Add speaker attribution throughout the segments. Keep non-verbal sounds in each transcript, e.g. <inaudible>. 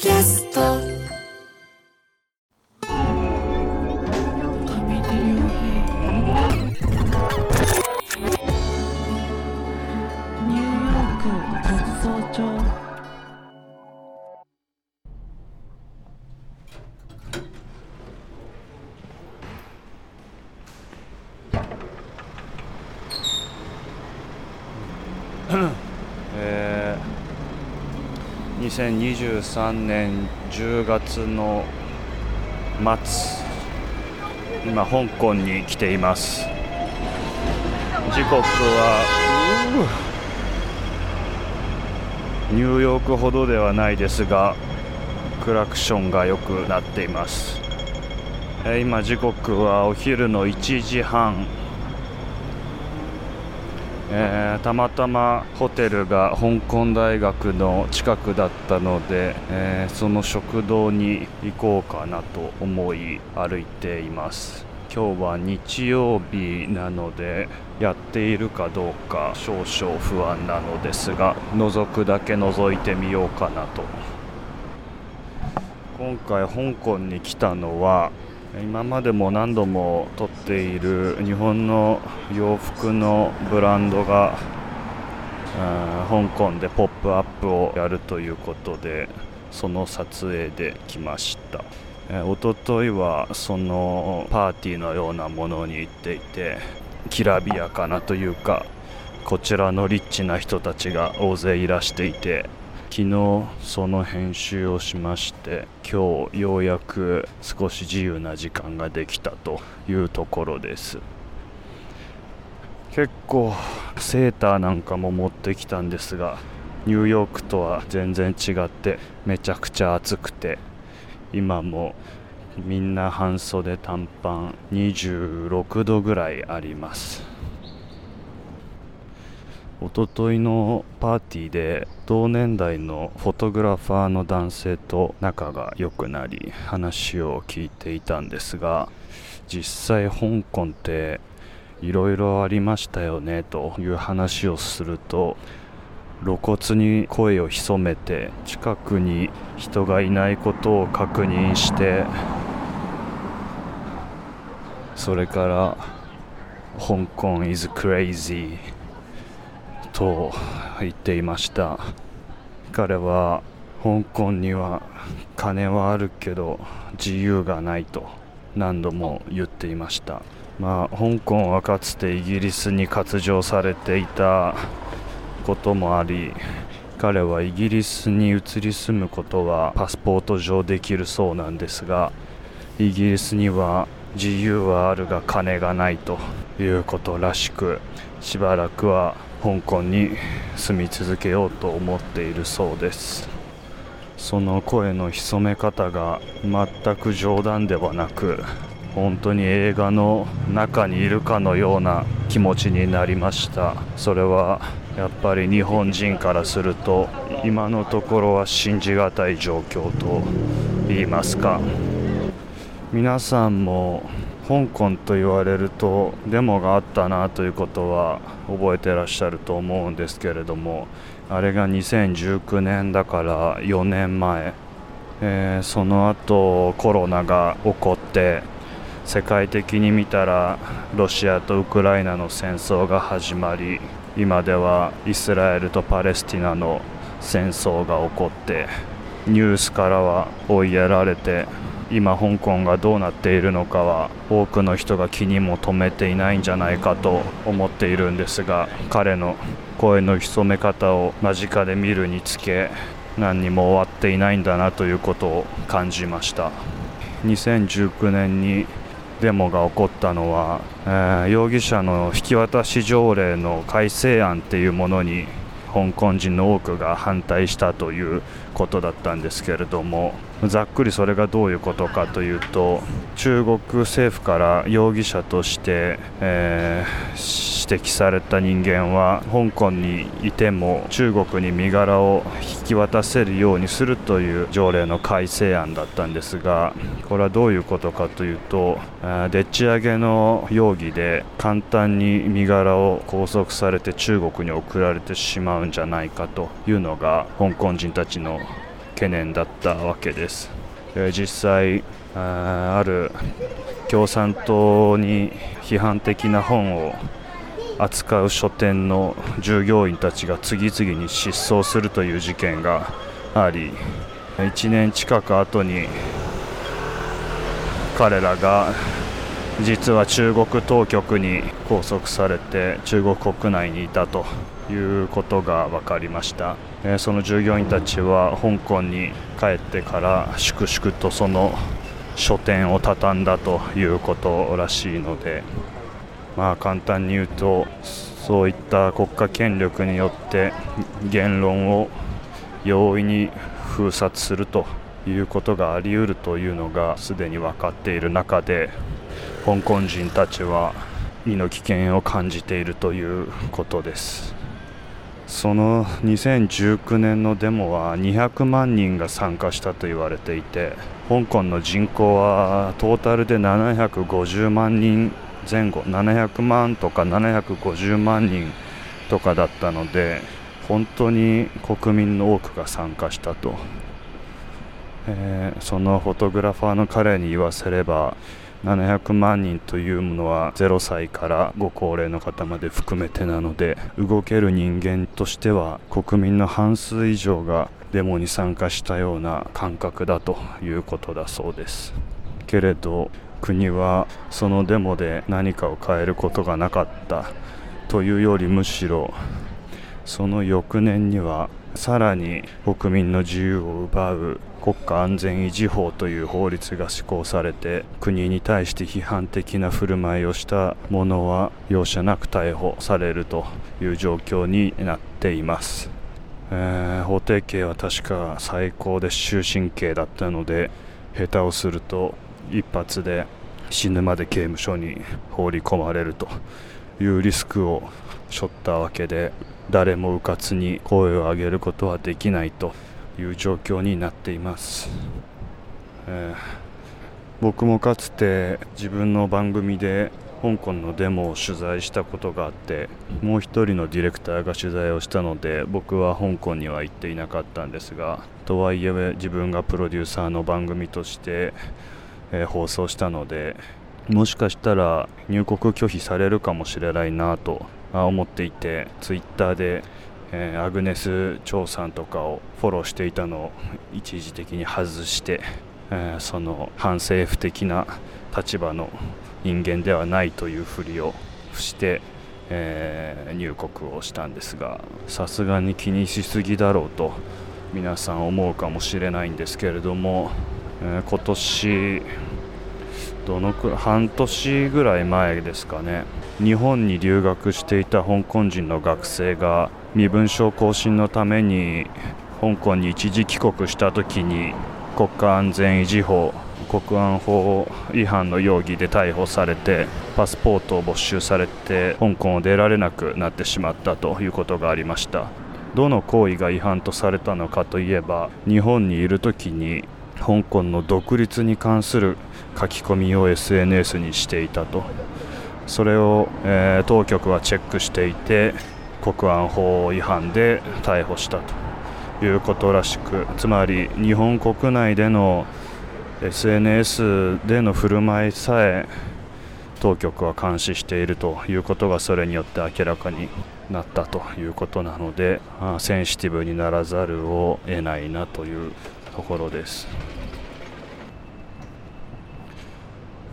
Speaker 1: キャスト
Speaker 2: 2023年10月の末今香港に来ています。時刻はニューヨークほどではないですがクラクションが良くなっています、え今時刻はお昼の1時半。えーたまたまホテルが香港大学の近くだったので、えーその食堂に行こうかなと思い歩いています。今日は日曜日なのでやっているかどうか少々不安なのですが覗くだけ覗いてみようかなと。今回香港に来たのは今までも何度も撮っている日本の洋服のブランドがあ香港でポップアップをやるということでその撮影で来ました。えー一昨日はそのパーティーのようなものに行っていてきらびやかなというかこちらのリッチな人たちが大勢いらしていて昨日その編集をしまして今日ようやく少し自由な時間ができたというところです。結構セーターなんかも持ってきたんですがニューヨークとは全然違ってめちゃくちゃ暑くて今もみんな半袖短パン26度ぐらいあります。一昨日のパーティーで同年代のフォトグラファーの男性と仲が良くなり話を聞いていたんですが実際香港っていろいろありましたよねという話をすると露骨に声を潜めて近くに人がいないことを確認してそれから香港 is crazy と言っていました。彼は香港には金はあるけど自由がないと何度も言っていました。まあ香港はかつてイギリスに割譲されていたこともあり彼はイギリスに移り住むことはパスポート上できるそうなんですがイギリスには自由はあるが金がないということらしくしばらくは香港に住み続けようと思っているそうです。その声の潜め方が全く冗談ではなく本当に映画の中にいるかのような気持ちになりました。それはやっぱり日本人からすると今のところは信じがたい状況と言いますか。皆さんも香港と言われるとデモがあったなということは覚えてらっしゃると思うんですけれどもあれが2019年だから4年前、えーその後コロナが起こって世界的に見たらロシアとウクライナの戦争が始まり今ではイスラエルとパレスティナの戦争が起こってニュースからは追いやられて今香港がどうなっているのかは多くの人が気にも留めていないんじゃないかと思っているんですが彼の声の潜め方を間近で見るにつけ何にも終わっていないんだなということを感じました。2019年にデモが起こったのは、えー容疑者の引き渡し条例の改正案っていうものに香港人の多くが反対したということだったんですけれどもざっくりそれがどういうことかというと中国政府から容疑者として、えー指摘された人間は香港にいても中国に身柄を引き渡せるようにするという条例の改正案だったんですがこれはどういうことかというとでっち上げの容疑で簡単に身柄を拘束されて中国に送られてしまうんじゃないかというのが香港人たちの懸念だったわけです、え実際あある共産党に批判的な本を扱う書店の従業員たちが次々に失踪するという事件があり1年近く後に彼らが実は中国当局に拘束されて中国国内にいたということが分かりました、えその従業員たちは香港に帰ってから粛々とその書店を畳んだということらしいのでまあ簡単に言うとそういった国家権力によって言論を容易に封殺するということがあり得るというのがすでに分かっている中で香港人たちは身の危険を感じているということです。その2019年のデモは200万人が参加したと言われていて香港の人口はトータルで750万人前後700万とか750万人とかだったので本当に国民の多くが参加したと、えーそのフォトグラファーの彼に言わせれば700万人というものは0歳からご高齢の方まで含めてなので動ける人間としては国民の半数以上がデモに参加したような感覚だということだそうです。けれど国はそのデモで何かを変えることがなかったというよりむしろその翌年にはさらに国民の自由を奪う国家安全維持法という法律が施行されて国に対して批判的な振る舞いをした者は容赦なく逮捕されるという状況になっています、えー法定刑は確か最高で終身刑だったので下手をすると一発で死ぬまで刑務所に放り込まれるというリスクを背負ったわけで誰も迂闊に声を上げることはできないと。いう状況になっています、えー僕もかつて自分の番組で香港のデモを取材したことがあってもう一人のディレクターが取材をしたので僕は香港には行っていなかったんですがとはいえ自分がプロデューサーの番組として、えー放送したのでもしかしたら入国拒否されるかもしれないなと思っていてツイッターで、えーアグネス・チョウさんとかをフォローしていたのを一時的に外して、えーその反政府的な立場の人間ではないというふりをして、えー入国をしたんですがさすがに気にしすぎだろうと皆さん思うかもしれないんですけれども、え今年どのくらい半年ぐらい前ですかね日本に留学していた香港人の学生が身分証更新のために香港に一時帰国した時に国家安全維持法国安法違反の容疑で逮捕されてパスポートを没収されて香港を出られなくなってしまったということがありました。どの行為が違反とされたのかといえば日本にいる時に香港の独立に関する書き込みを SNS にしていたと。それを、えー当局はチェックしていて国安法違反で逮捕したということらしくつまり日本国内での SNS での振る舞いさえ当局は監視しているということがそれによって明らかになったということなのでセンシティブにならざるを得ないなというところです。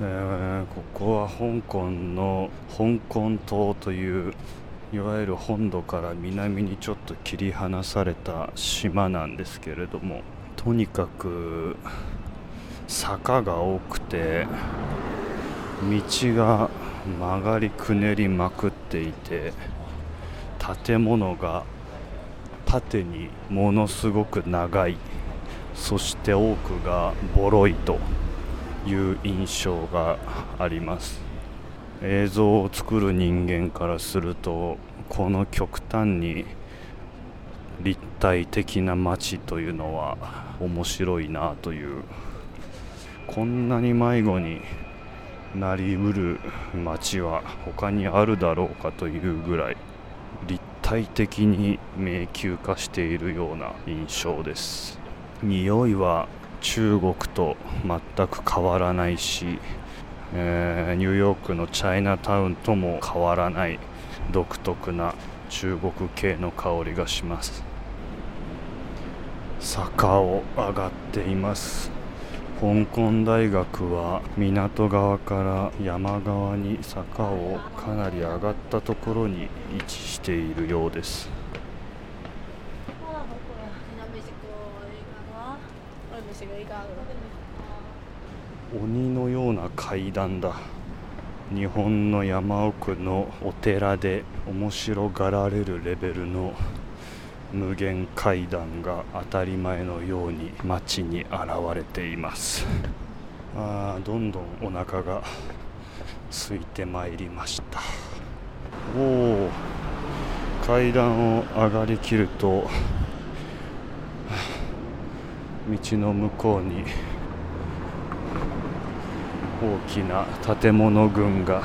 Speaker 2: えーここは香港の香港島といういわゆる本土から南にちょっと切り離された島なんですけれどもとにかく坂が多くて道が曲がりくねりまくっていて建物が縦にものすごく長いそして多くがボロいという印象があります。映像を作る人間からするとこの極端に立体的な街というのは面白いなというこんなに迷子になりうる街は他にあるだろうかというぐらい立体的に迷宮化しているような印象です。匂いは中国と全く変わらないし、えーニューヨークのチャイナタウンとも変わらない独特な中国系の香りがします。坂を上がっています。香港大学は港側から山側に坂をかなり上がったところに位置しているようです。鬼のような階段だ。日本の山奥のお寺で面白がられるレベルの無限階段が当たり前のように街に現れています。あーどんどんお腹が空いてまいりました。おお階段を上がりきると道の向こうに大きな建物群が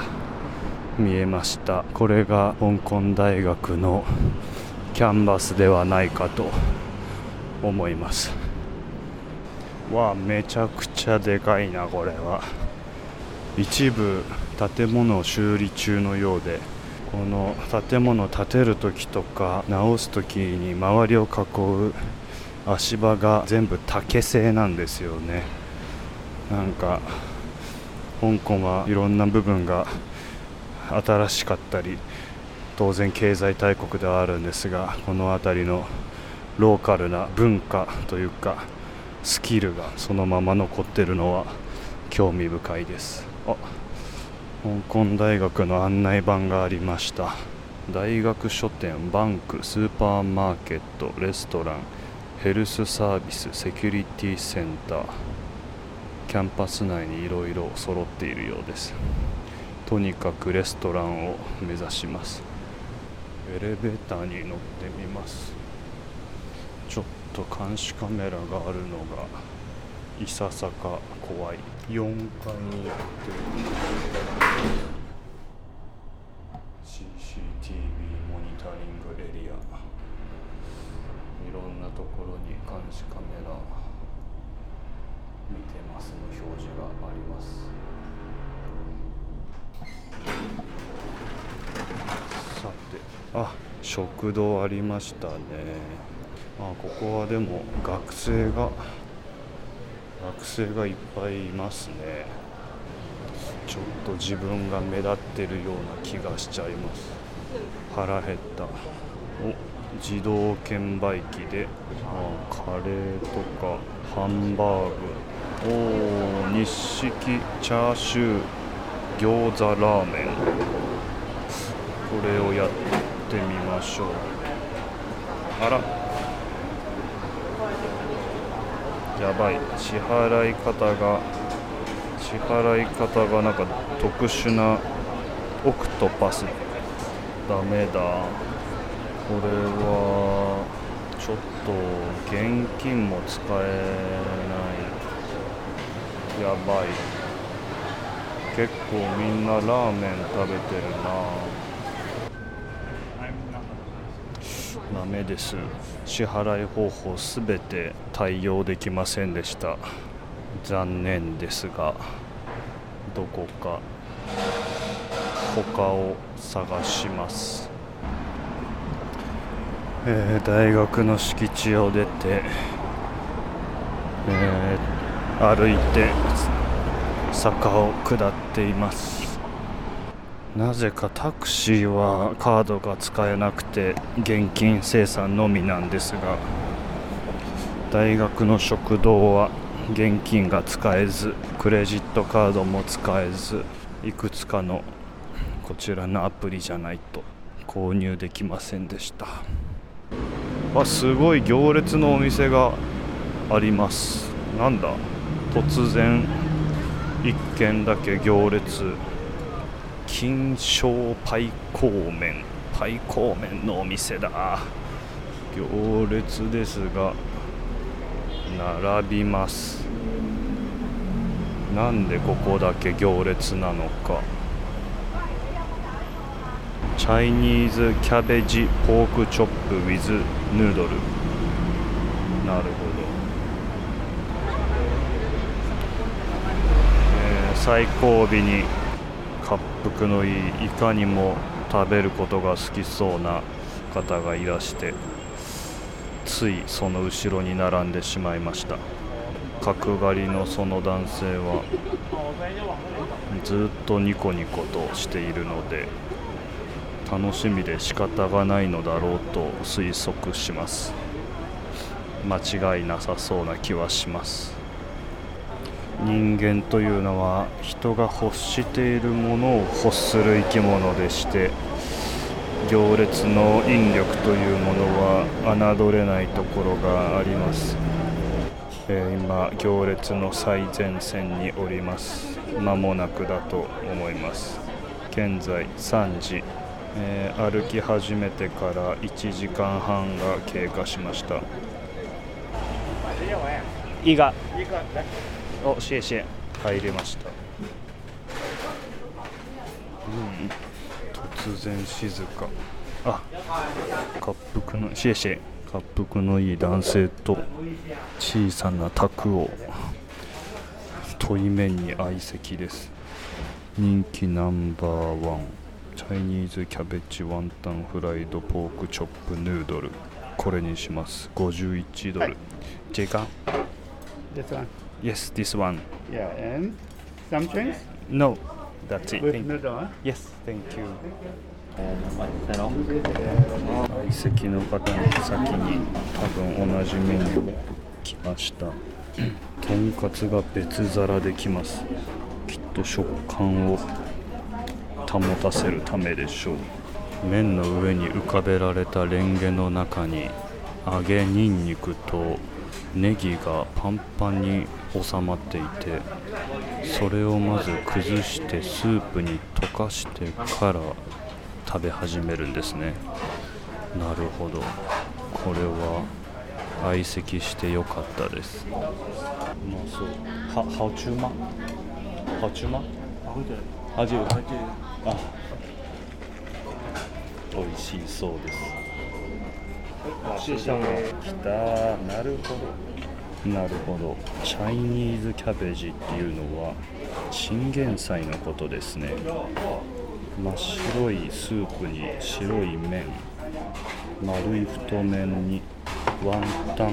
Speaker 2: 見えました。これが香港大学のキャンバスではないかと思います。わあめちゃくちゃでかいなこれは。一部建物を修理中のようでこの建物建てる時とか直す時に周りを囲う足場が全部竹製なんですよね。なんか香港はいろんな部分が新しかったり当然経済大国ではあるんですがこの辺りのローカルな文化というかスキルがそのまま残ってるのは興味深いです。あ香港大学の案内板がありました。大学書店バンクスーパーマーケットレストランヘルスサービスセキュリティセンター。キャンパス内にいろいろ揃っているようです。とにかくレストランを目指します。エレベーターに乗ってみます。ちょっと監視カメラがあるのがいささか怖い。4階に行って CCTV モニタリングエリアいろんなところに監視カメラ見てますの表示がありますさてあ食堂ありましたね。あここはでも学生が学生がいっぱいいますね。ちょっと自分が目立ってるような気がしちゃいます。腹減った。お自動券売機であカレーとかハンバーグ。おお日式チャーシュー餃子ラーメン。これをやってみましょう。あら。やばい。支払い方が支払い方がなんか特殊なオクトパス。ダメだ。これはちょっと現金も使えない。やばい。結構みんなラーメン食べてるな。ダメです。支払い方法すべて対応できませんでした。残念ですがどこか他を探します。えー大学の敷地を出て、えー歩いて坂を下っています。なぜかタクシーはカードが使えなくて現金生産のみなんですが大学の食堂は現金が使えずクレジットカードも使えずいくつかのこちらのアプリじゃないと購入できませんでした。あすごい行列のお店があります。なんだ？突然一軒だけ行列金賞パイコーメンパイコーメンのお店だ。行列ですが並びます。なんでここだけ行列なのか。チャイニーズキャベジポークチョップ with ヌードルなるほど最後尾に滑腹のいいいかにも食べることが好きそうな方がいらしてついその後ろに並んでしまいました。角刈りのその男性はずっとニコニコとしているので楽しみで仕方がないのだろうと推測します。間違いなさそうな気はします。人間というのは人が欲しているものを欲する生き物でして行列の引力というものは侮れないところがあります、えー今行列の最前線におります。間もなくだと思います。現在3時、えー歩き始めてから1時間半が経過しました。いがおシエシエ入れました。うん。突然静か。あ。滑腹のシエシエ滑腹のいい男性と小さな卓を。対面に相席です。人気ナンバーワン。チャイニーズキャベチワンタンフライドポークチョップヌードル。これにします。51ドル、ジェガ
Speaker 1: This one.
Speaker 2: Yes, this one.
Speaker 1: Yeah, and some change
Speaker 2: No, that's it.
Speaker 1: with
Speaker 2: Thank
Speaker 1: noodle. Huh?
Speaker 2: Yes, thank you. 相席の方の先に多分同じメニュー来ました。とんかつが別皿で来ます。きっと食感を保たせるためでしょう。麺の上に浮かべられたレンゲの中に揚げにんにくとネギがパンパンに収まっていてそれをまず崩してスープに溶かしてから食べ始めるんですね。なるほど。これは相席してよかったです。まあそう。はハオチューマハオチューマハジュあ美味しそうです。来た。なるほどなるほど。チャイニーズキャベジっていうのはチンゲン菜のことですね。真っ白いスープに白い麺。丸い太麺にワンタンが。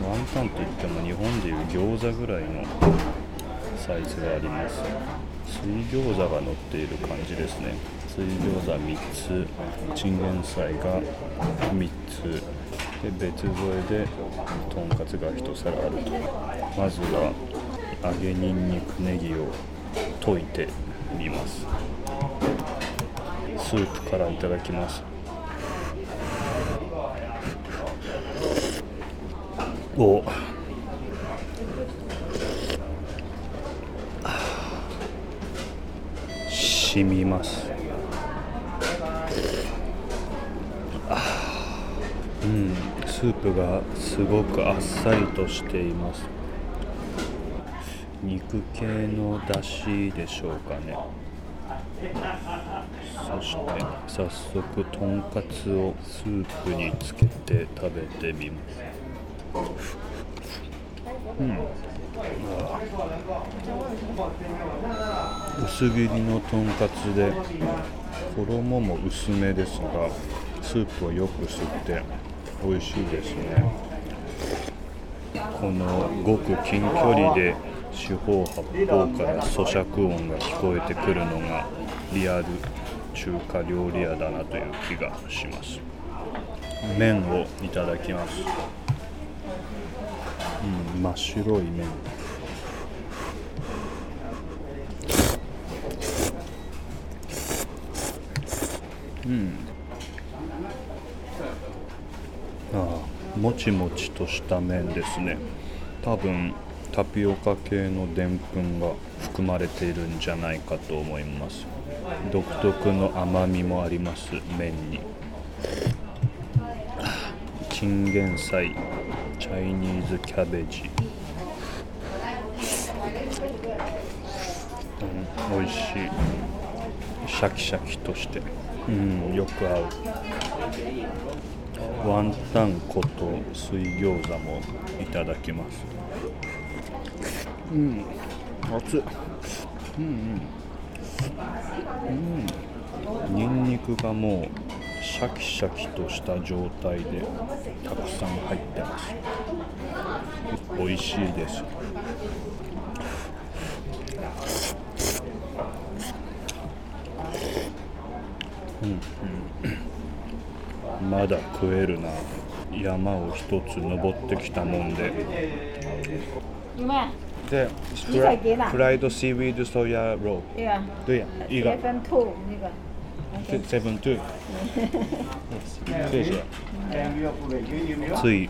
Speaker 2: ワンタンといっても日本でいう餃子ぐらいのサイズがあります。水餃子が乗っている感じですね。水餃子3つ。チンゲン菜が3つ。で別添えでとんかつが1皿あると。まずは揚げにんにくネギを溶いてみます。スープからいただきます。お。染みます。うん。スープがすごくあっさりとしています。肉系の出汁でしょうかね。そして早速とんかつをスープにつけて食べてみます。うん。薄切りのとんかつで衣も薄めですがスープをよく吸って美味しいですね。このごく近距離で四方八方から咀嚼音が聞こえてくるのがリアル中華料理屋だなという気がします。麺をいただきます。うん真っ白い麺。うんああもちもちとした麺ですね。多分タピオカ系のでんぷんが含まれているんじゃないかと思います。独特の甘みもあります麺に。チンゲン菜チャイニーズキャベジ。うん、美味しい。シャキシャキとして。うんよく合う。ワンタン粉と水餃子もいただきます。うん。熱っうんうん。うん。ニンニクがもうシャキシャキとした状態でたくさん入ってます。美味しいです。うんうんまだ食えるな。山を一つ登ってきたもんで。で
Speaker 3: 鸡仔给哪
Speaker 2: フライドシーウィードソイヤロ
Speaker 3: 对呀、
Speaker 2: ー。对呀一个
Speaker 3: seven two 那个。
Speaker 2: セブントゥつい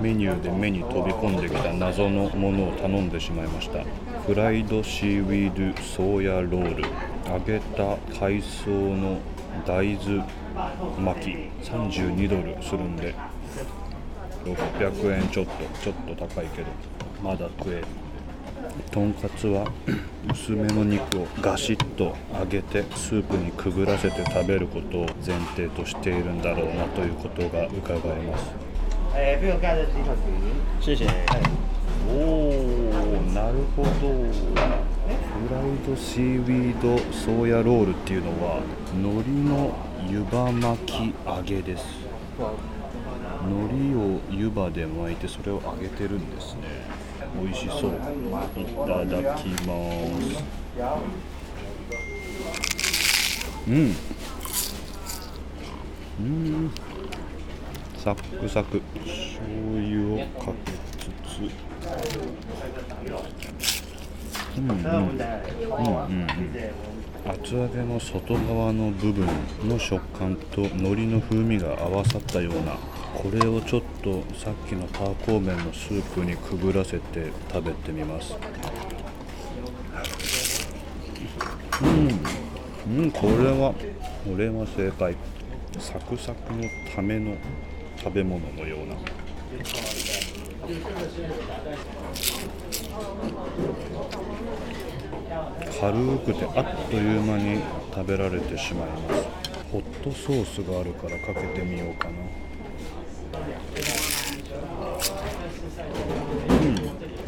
Speaker 2: メニューで目に飛び込んできた謎のものを頼んでしまいました。フライドシーウィードソーヤロール揚げた海藻の大豆巻き32ドルするんで600円ちょっとちょっと高いけどまだ食えるとんかつは <clears throat> 薄めの肉をガシッと揚げてスープにくぐらせて食べることを前提としているんだろうなということが伺えます。おおなるほど。フライドシーウィードソーヤロールっていうのは海苔の湯葉巻き揚げです。海苔を湯葉で巻いてそれを揚げてるんですね。美味しそう。いただきます。うん。うん。サックサク。醤油をかけつつ。うんうん。うんうんうん。厚揚げの外側の部分の食感と海苔の風味が合わさったようなこれをちょっとさっきのパーコー麺のスープにくぐらせて食べてみます。うん、うん、これはこれは正解。サクサクのための食べ物のような。軽くてあっという間に食べられてしまいます。ホットソースがあるからかけてみようかな。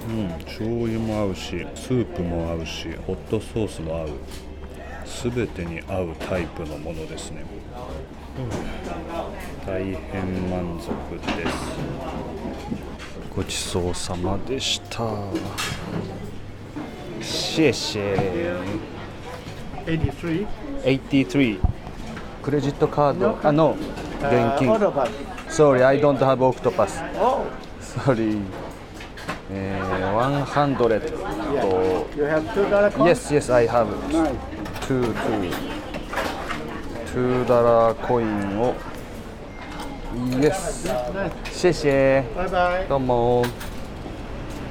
Speaker 2: うん、うん、醤油も合うしスープも合うしホットソースも合う。全てに合うタイプのものですね、大変満足です。ごちそうさまでした。谢谢
Speaker 1: 83
Speaker 2: 83クレジットカードあの現金. Sorry I don't have octopus
Speaker 1: Oh,
Speaker 2: Sorry えー、100
Speaker 1: you have two dollar coin?
Speaker 2: Yes yes I have two two two ダラーコインを Yes. 谢谢
Speaker 1: Bye bye.
Speaker 2: どうも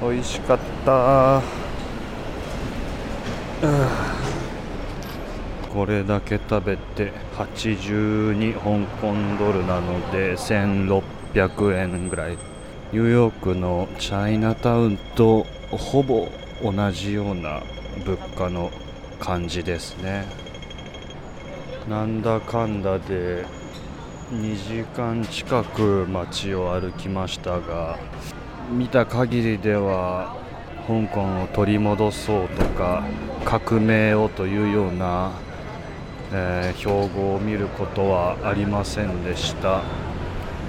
Speaker 2: 美味しかったこれだけ食べて82香港ドルなので1600円ぐらい。ニューヨークのチャイナタウンとほぼ同じような物価の感じですね。なんだかんだで2時間近く街を歩きましたが見た限りでは香港を取り戻そうとか革命をというような、えー標語を見ることはありませんでした。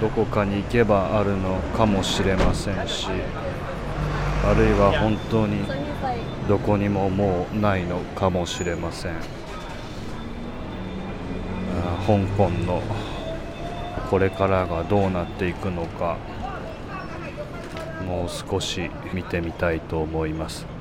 Speaker 2: どこかに行けばあるのかもしれませんしあるいは本当にどこにももうないのかもしれません。香港のこれからがどうなっていくのか。もう少し見てみたいと思います。